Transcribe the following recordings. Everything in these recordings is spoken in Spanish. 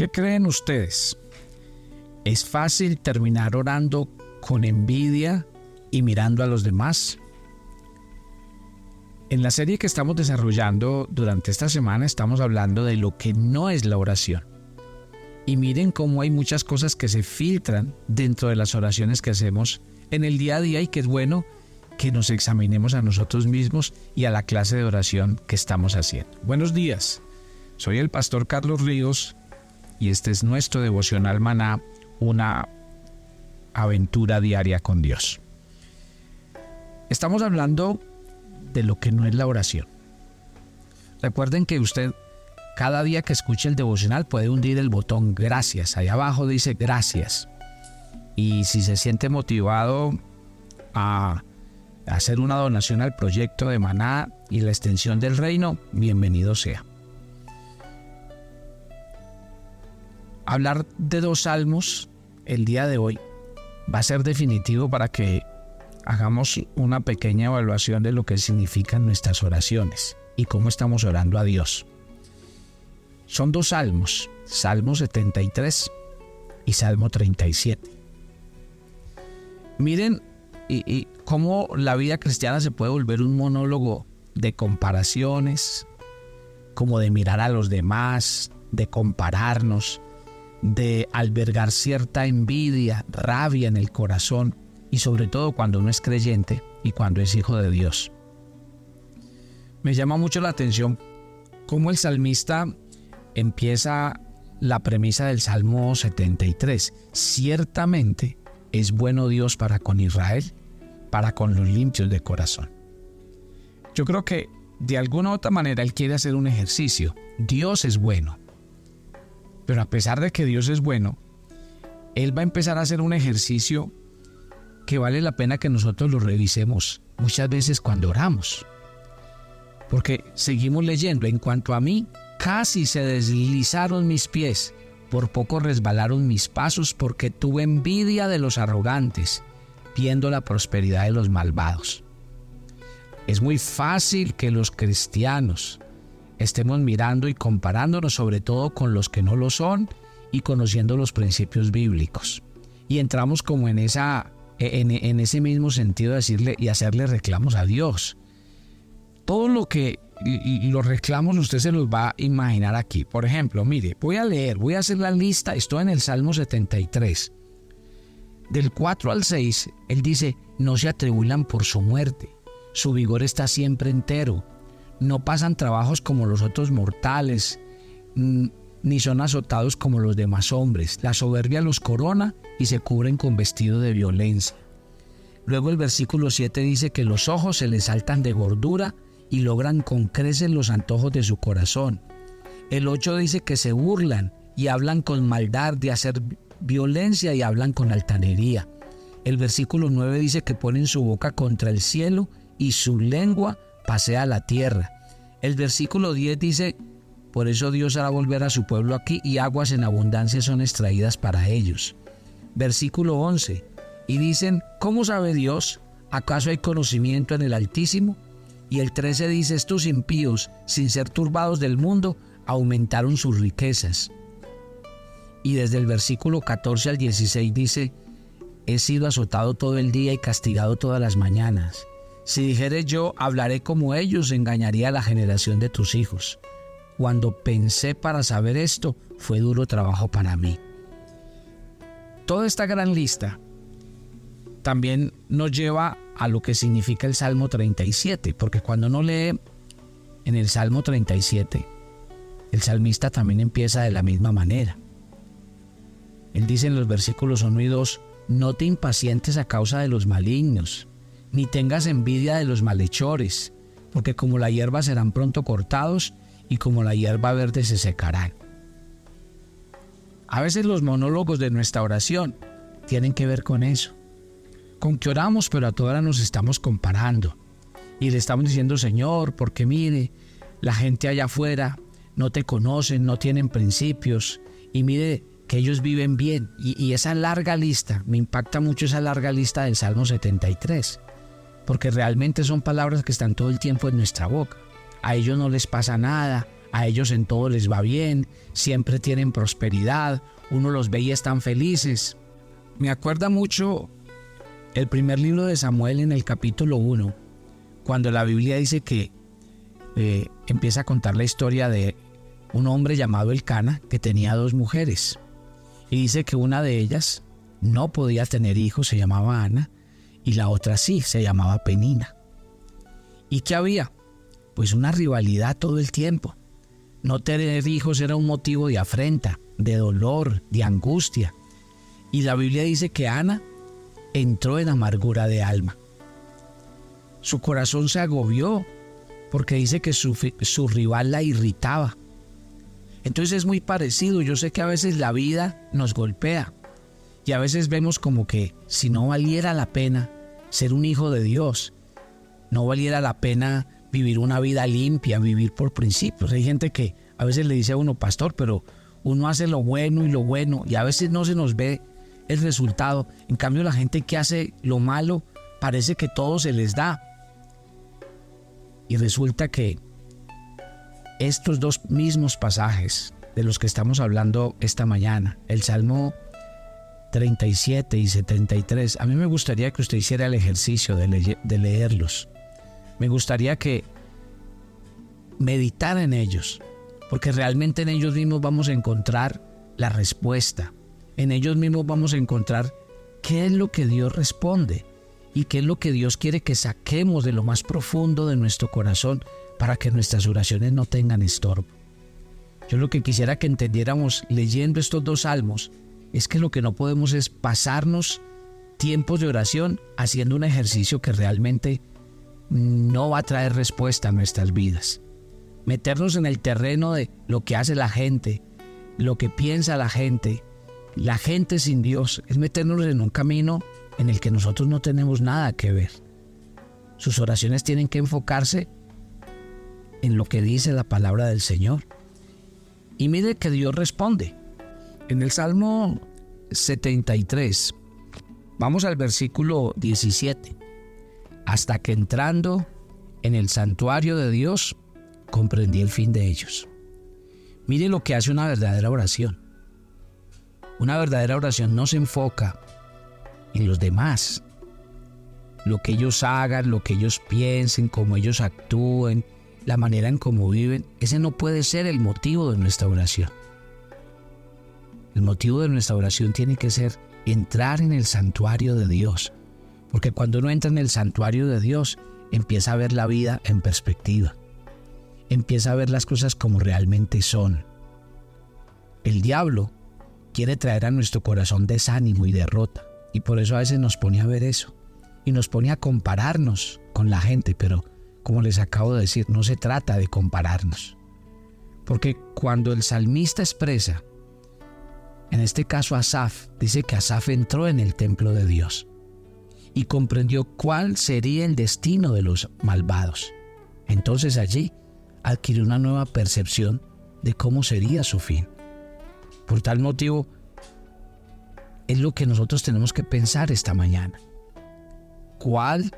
¿Qué creen ustedes? ¿Es fácil terminar orando con envidia y mirando a los demás? En la serie que estamos desarrollando durante esta semana estamos hablando de lo que no es la oración. Y miren cómo hay muchas cosas que se filtran dentro de las oraciones que hacemos en el día a día y que es bueno que nos examinemos a nosotros mismos y a la clase de oración que estamos haciendo. Buenos días, soy el pastor Carlos Ríos y este es nuestro devocional maná, una aventura diaria con Dios. Estamos hablando de lo que no es la oración. Recuerden que usted cada día que escuche el devocional puede hundir el botón gracias. Ahí abajo dice gracias. Y si se siente motivado a hacer una donación al proyecto de Maná y la extensión del reino, bienvenido sea. Hablar de dos salmos el día de hoy va a ser definitivo para que hagamos una pequeña evaluación de lo que significan nuestras oraciones y cómo estamos orando a Dios. Son dos salmos, Salmo 73 y Salmo 37. Miren y, cómo la vida cristiana se puede volver un monólogo de comparaciones, como de mirar a los demás, de compararnos, de albergar cierta envidia, rabia en el corazón y sobre todo cuando uno es creyente y cuando es hijo de Dios. Me llama mucho la atención cómo el salmista empieza la premisa del Salmo 73. Ciertamente es bueno Dios para con Israel, para con los limpios de corazón. Yo creo que de alguna u otra manera él quiere hacer un ejercicio. Dios es bueno. Pero a pesar de que Dios es bueno, él va a empezar a hacer un ejercicio que vale la pena que nosotros lo revisemos muchas veces cuando oramos. Porque seguimos leyendo, en cuanto a mí, casi se deslizaron mis pies, por poco resbalaron mis pasos porque tuve envidia de los arrogantes, viendo la prosperidad de los malvados. Es muy fácil que los cristianos estemos mirando y comparándonos sobre todo con los que no lo son y conociendo los principios bíblicos. Y entramos como en esa en, ese mismo sentido decirle y hacerle reclamos a Dios. Todo lo que los reclamos usted se los va a imaginar aquí. Por ejemplo, mire, voy a leer, voy a hacer la lista, estoy en el Salmo 73. Del 4 al 6, él dice, no se atribulan por su muerte, su vigor está siempre entero, no pasan trabajos como los otros mortales, ni son azotados como los demás hombres. La soberbia los corona y se cubren con vestido de violencia. Luego el versículo 7 dice que los ojos se les saltan de gordura y logran con creces los antojos de su corazón. El 8 dice que se burlan y hablan con maldad de hacer violencia y hablan con altanería. El versículo 9 dice que ponen su boca contra el cielo y su lengua pasea la tierra. El versículo 10 dice por eso Dios hará volver a su pueblo aquí y aguas en abundancia son extraídas para ellos. Versículo 11. Y dicen, ¿cómo sabe Dios? ¿Acaso hay conocimiento en el Altísimo? Y el 13 dice, estos impíos, sin ser turbados del mundo, aumentaron sus riquezas. Y desde el versículo 14 al 16 dice, he sido azotado todo el día y castigado todas las mañanas. Si dijere yo, hablaré como ellos, engañaría a la generación de tus hijos. Cuando pensé para saber esto, fue duro trabajo para mí. Toda esta gran lista también nos lleva a lo que significa el Salmo 37, porque cuando uno lee en el Salmo 37, el salmista también empieza de la misma manera. Él dice en los versículos 1 y 2, no te impacientes a causa de los malignos, ni tengas envidia de los malhechores, porque como la hierba serán pronto cortados y como la hierba verde se secarán. A veces los monólogos de nuestra oración tienen que ver con eso. Con que oramos, pero a todas nos estamos comparando. Y le estamos diciendo, Señor, porque mire, la gente allá afuera no te conocen, no tienen principios. Y mire que ellos viven bien. Y, y esa larga lista, me impacta mucho esa larga lista del Salmo 73. Porque realmente son palabras que están todo el tiempo en nuestra boca a ellos no les pasa nada, a ellos en todo les va bien, siempre tienen prosperidad, uno los ve y están felices. Me acuerda mucho el primer libro de Samuel en el capítulo 1, cuando la Biblia dice que eh, empieza a contar la historia de un hombre llamado Elcana que tenía dos mujeres. Y dice que una de ellas no podía tener hijos, se llamaba Ana, y la otra sí, se llamaba Penina. ¿Y qué había? Pues una rivalidad todo el tiempo. No tener hijos era un motivo de afrenta, de dolor, de angustia. Y la Biblia dice que Ana entró en amargura de alma. Su corazón se agobió porque dice que su, su, rival la irritaba. Entonces es muy parecido. Yo sé que a veces la vida nos golpea y a veces vemos como que si no valiera la pena ser un hijo de Dios, no valiera la pena vivir una vida limpia, vivir por principios. Hay gente que a veces le dice a uno, pastor, pero uno hace lo bueno y lo bueno y a veces no se nos ve el resultado. En cambio, la gente que hace lo malo parece que todo se les da. Y resulta que estos dos mismos pasajes de los que estamos hablando esta mañana, el Salmo 37 y 73, a mí me gustaría que usted hiciera el ejercicio de, leerlos me gustaría que meditara en ellos, porque realmente en ellos mismos vamos a encontrar la respuesta. En ellos mismos vamos a encontrar qué es lo que Dios responde y qué es lo que Dios quiere que saquemos de lo más profundo de nuestro corazón para que nuestras oraciones no tengan estorbo. Yo lo que quisiera que entendiéramos leyendo estos dos salmos es que lo que no podemos es pasarnos tiempos de oración haciendo un ejercicio que realmente no va a traer respuesta a nuestras vidas. Meternos en el terreno de lo que hace la gente, lo que piensa la gente, la gente sin Dios, es meternos en un camino en el que nosotros no tenemos nada que ver. Sus oraciones tienen que enfocarse en lo que dice la palabra del Señor. Y mire que Dios responde. En el Salmo 73, vamos al versículo 17 hasta que entrando en el santuario de Dios, comprendí el fin de ellos. Mire lo que hace una verdadera oración. Una verdadera oración no se enfoca en los demás, lo que ellos hagan, lo que ellos piensen, cómo ellos actúen, la manera en cómo viven. Ese no puede ser el motivo de nuestra oración. El motivo de nuestra oración tiene que ser entrar en el santuario de Dios, porque cuando uno entra en el santuario de Dios, empieza a ver la vida en perspectiva. Empieza a ver las cosas como realmente son. El diablo quiere traer a nuestro corazón desánimo y derrota. Y por eso a veces nos pone a ver eso. Y nos pone a compararnos con la gente. Pero como les acabo de decir, no se trata de compararnos. Porque cuando el salmista expresa, en este caso Asaf, dice que Asaf entró en el templo de Dios y comprendió cuál sería el destino de los malvados. Entonces allí adquirió una nueva percepción de cómo sería su fin. Por tal motivo, es lo que nosotros tenemos que pensar esta mañana. ¿Cuál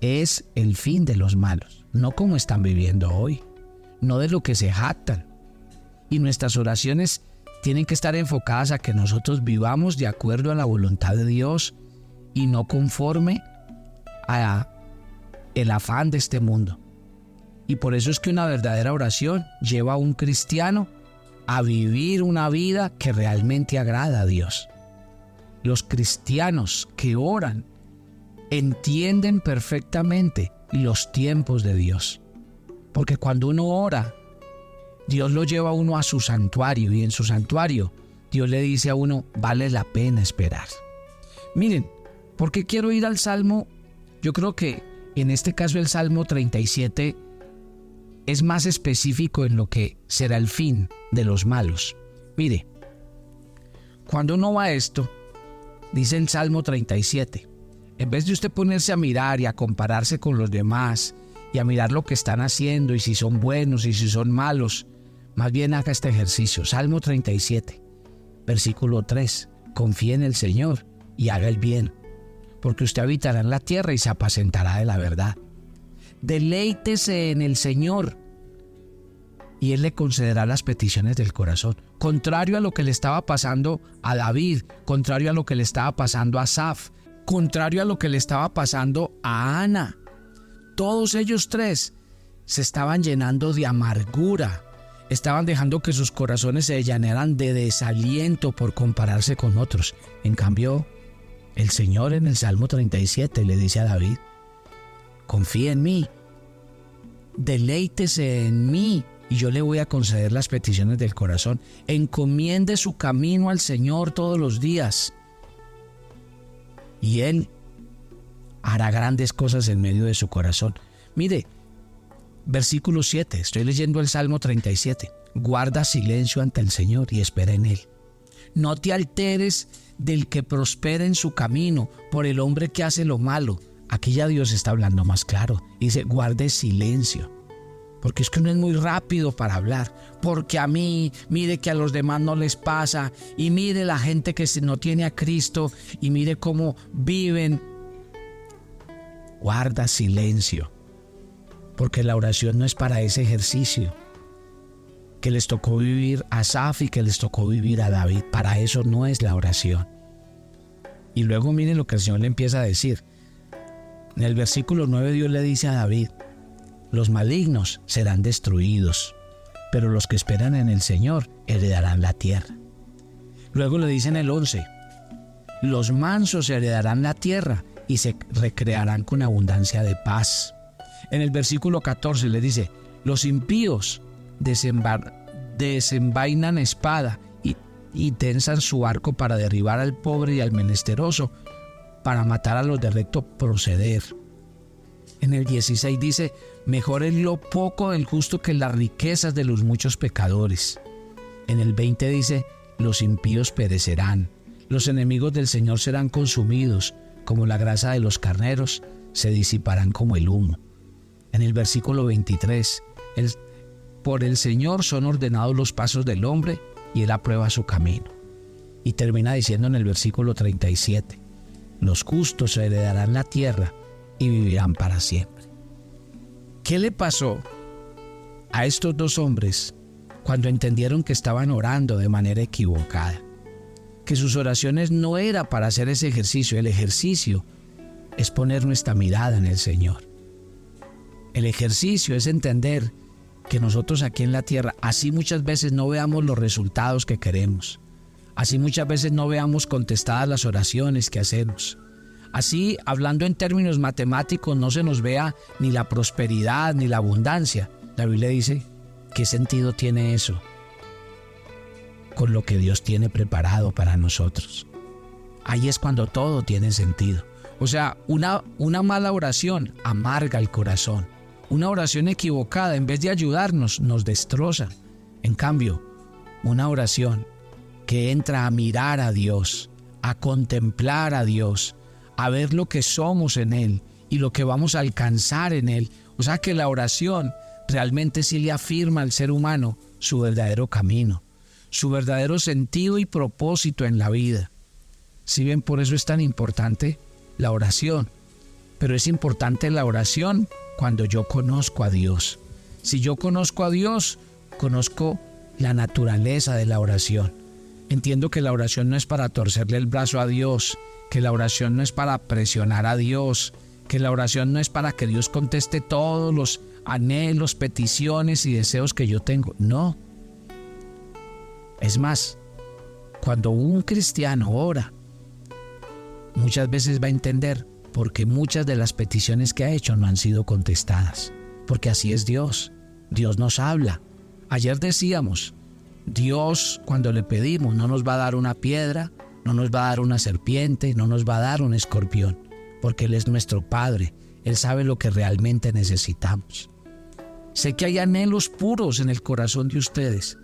es el fin de los malos? No como están viviendo hoy, no de lo que se jactan. Y nuestras oraciones tienen que estar enfocadas a que nosotros vivamos de acuerdo a la voluntad de Dios y no conforme a el afán de este mundo. Y por eso es que una verdadera oración lleva a un cristiano a vivir una vida que realmente agrada a Dios. Los cristianos que oran entienden perfectamente los tiempos de Dios. Porque cuando uno ora, Dios lo lleva a uno a su santuario y en su santuario Dios le dice a uno, vale la pena esperar. Miren, ¿Por qué quiero ir al Salmo? Yo creo que en este caso el Salmo 37 es más específico en lo que será el fin de los malos. Mire, cuando uno va a esto, dice el Salmo 37, en vez de usted ponerse a mirar y a compararse con los demás y a mirar lo que están haciendo y si son buenos y si son malos, más bien haga este ejercicio. Salmo 37, versículo 3. Confíe en el Señor y haga el bien porque usted habitará en la tierra y se apacentará de la verdad. Deleítese en el Señor y Él le concederá las peticiones del corazón. Contrario a lo que le estaba pasando a David, contrario a lo que le estaba pasando a Saf, contrario a lo que le estaba pasando a Ana. Todos ellos tres se estaban llenando de amargura, estaban dejando que sus corazones se llenaran de desaliento por compararse con otros. En cambio, el Señor en el Salmo 37 le dice a David, confía en mí, deleítese en mí y yo le voy a conceder las peticiones del corazón. Encomiende su camino al Señor todos los días. Y Él hará grandes cosas en medio de su corazón. Mire, versículo 7, estoy leyendo el Salmo 37. Guarda silencio ante el Señor y espera en Él. No te alteres del que prospera en su camino por el hombre que hace lo malo. Aquí ya Dios está hablando más claro. Dice, guarde silencio porque es que no es muy rápido para hablar, porque a mí, mire que a los demás no les pasa, y mire la gente que no tiene a Cristo, y mire cómo viven. Guarda silencio, porque la oración no es para ese ejercicio que les tocó vivir a Saf y que les tocó vivir a David, para eso no es la oración. Y luego mire lo que el Señor le empieza a decir. En el versículo 9 Dios le dice a David, los malignos serán destruidos, pero los que esperan en el Señor heredarán la tierra. Luego le dicen el 11, los mansos heredarán la tierra y se recrearán con abundancia de paz. En el versículo 14 le dice, los impíos desenvainan espada y, tensan su arco para derribar al pobre y al menesteroso, para matar a los de recto proceder. En el 16 dice, mejor es lo poco del justo que las riquezas de los muchos pecadores. En el 20 dice, los impíos perecerán, los enemigos del Señor serán consumidos, como la grasa de los carneros, se disiparán como el humo. En el versículo 23, por el Señor son ordenados los pasos del hombre y él aprueba su camino. Y termina diciendo en el versículo 37, los justos heredarán la tierra y vivirán para siempre. ¿Qué le pasó a estos dos hombres cuando entendieron que estaban orando de manera equivocada? Que sus oraciones no era para hacer ese ejercicio, el ejercicio es poner nuestra mirada en el Señor. El ejercicio es entender que nosotros aquí en la tierra, así muchas veces no veamos los resultados que queremos, así muchas veces no veamos contestadas las oraciones que hacemos, Así, hablando en términos matemáticos, no se nos vea ni la prosperidad ni la abundancia. La Biblia dice, ¿qué sentido tiene eso? Con lo que Dios tiene preparado para nosotros. Ahí es cuando todo tiene sentido. O sea, una, una mala oración amarga el corazón. Una oración equivocada, en vez de ayudarnos, nos destroza. En cambio, una oración que entra a mirar a Dios, a contemplar a Dios, a ver lo que somos en Él y lo que vamos a alcanzar en Él. O sea que la oración realmente sí le afirma al ser humano su verdadero camino, su verdadero sentido y propósito en la vida. Si bien por eso es tan importante la oración, pero es importante la oración cuando yo conozco a Dios. Si yo conozco a Dios, conozco la naturaleza de la oración. Entiendo que la oración no es para torcerle el brazo a Dios, que la oración no es para presionar a Dios, que la oración no es para que Dios conteste todos los anhelos, peticiones y deseos que yo tengo. No. Es más, cuando un cristiano ora, muchas veces va a entender porque muchas de las peticiones que ha hecho no han sido contestadas. Porque así es Dios. Dios nos habla. Ayer decíamos, Dios cuando le pedimos no nos va a dar una piedra, no nos va a dar una serpiente, no nos va a dar un escorpión, porque Él es nuestro Padre. Él sabe lo que realmente necesitamos. Sé que hay anhelos puros en el corazón de ustedes.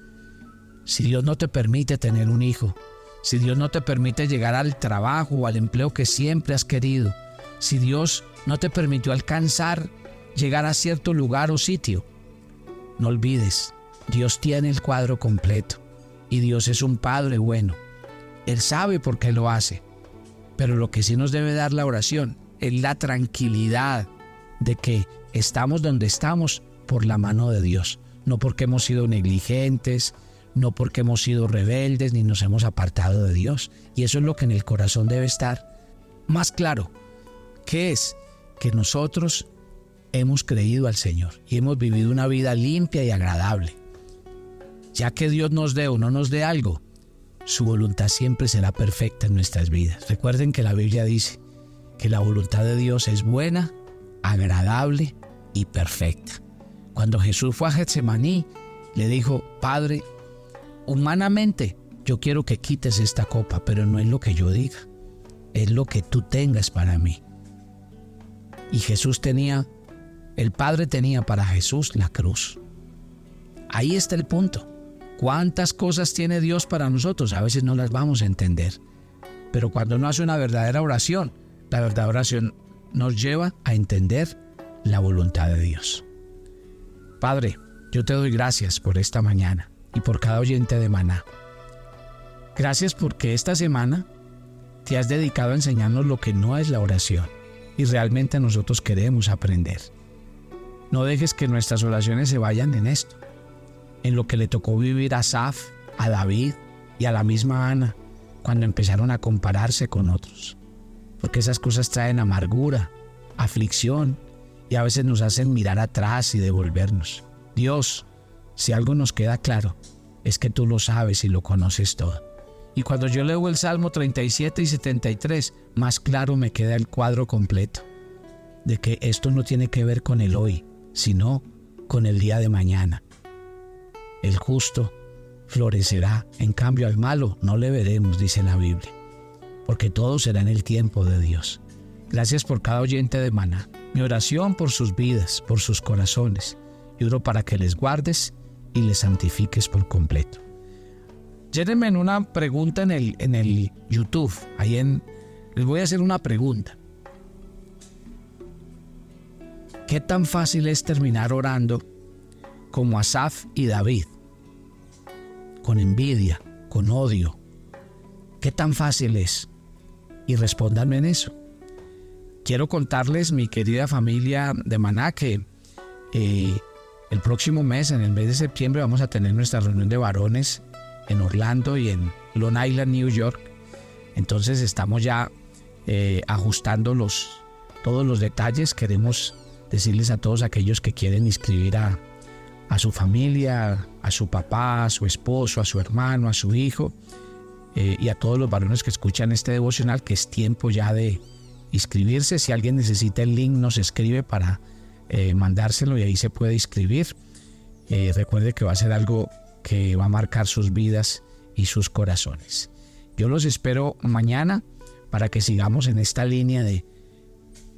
Si Dios no te permite tener un hijo, si Dios no te permite llegar al trabajo o al empleo que siempre has querido, si Dios no te permitió alcanzar, llegar a cierto lugar o sitio, no olvides, Dios tiene el cuadro completo y Dios es un Padre bueno él sabe por qué lo hace. Pero lo que sí nos debe dar la oración es la tranquilidad de que estamos donde estamos por la mano de Dios. no porque hemos sido negligentes, no porque hemos sido rebeldes ni nos hemos apartado de Dios. Y eso es lo que en el corazón debe estar más claro, que es que nosotros hemos creído al Señor y hemos vivido una vida limpia y agradable. Ya que Dios nos dé o no nos dé algo, su voluntad siempre será perfecta en nuestras vidas. Recuerden que la Biblia dice que la voluntad de Dios es buena, agradable y perfecta. Cuando Jesús fue a Getsemaní, le dijo, Padre, humanamente yo quiero que quites esta copa, pero no es lo que yo diga, es lo que tú tengas para mí. Y Jesús tenía, el Padre tenía para Jesús la cruz. Ahí está el punto. ¿Cuántas cosas tiene Dios para nosotros? A veces no las vamos a entender. Pero cuando uno hace una verdadera oración, la verdadera oración nos lleva a entender la voluntad de Dios. Padre, yo te doy gracias por esta mañana y por cada oyente de Maná. Gracias porque esta semana te has dedicado a enseñarnos lo que no es la oración y realmente nosotros queremos aprender. No dejes que nuestras oraciones se vayan en esto, en lo que le tocó vivir a Saf, a David y a la misma Ana cuando empezaron a compararse con otros. Porque esas cosas traen amargura, aflicción y a veces nos hacen mirar atrás y devolvernos. Dios, si algo nos queda claro, es que tú lo sabes y lo conoces todo. Y cuando yo leo el Salmo 37 y 73, más claro me queda el cuadro completo, de que esto no tiene que ver con el hoy, sino con el día de mañana. El justo florecerá, en cambio al malo no le veremos, dice la Biblia, porque todo será en el tiempo de Dios. Gracias por cada oyente de Maná. Mi oración por sus vidas, por sus corazones, y oro para que les guardes y les santifiques por completo. Llévenme en una pregunta en el, en el YouTube. Ahí en, les voy a hacer una pregunta. ¿Qué tan fácil es terminar orando como Asaf y David? Con envidia, con odio. ¿Qué tan fácil es? Y respóndanme en eso. Quiero contarles, mi querida familia de Maná, que eh, el próximo mes, en el mes de septiembre, vamos a tener nuestra reunión de varones en Orlando y en Long Island, New York. Entonces estamos ya eh, ajustando los, todos los detalles. Queremos decirles a todos aquellos que quieren inscribir a, a su familia, a su papá, a su esposo, a su hermano, a su hijo eh, y a todos los varones que escuchan este devocional que es tiempo ya de inscribirse. Si alguien necesita el link nos escribe para eh, mandárselo y ahí se puede inscribir. Recuerde que va a ser algo que va a marcar sus vidas y sus corazones. Yo los espero mañana para que sigamos en esta línea de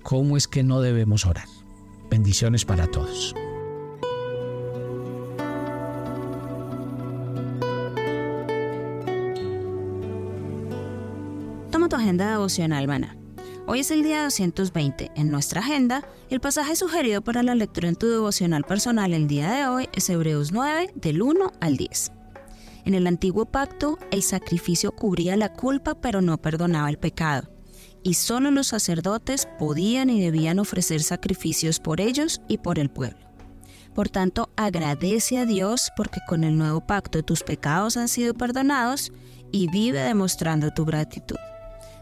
cómo es que no debemos orar. Bendiciones para todos. Toma tu agenda devocional, Mana Hoy es el día 220. En nuestra agenda, el pasaje sugerido para la lectura en tu devocional personal el día de hoy es Hebreos 9, del 1 al 10. En el antiguo pacto, el sacrificio cubría la culpa pero no perdonaba el pecado, y solo los sacerdotes podían y debían ofrecer sacrificios por ellos y por el pueblo. Por tanto, agradece a Dios porque con el nuevo pacto tus pecados han sido perdonados y vive demostrando tu gratitud.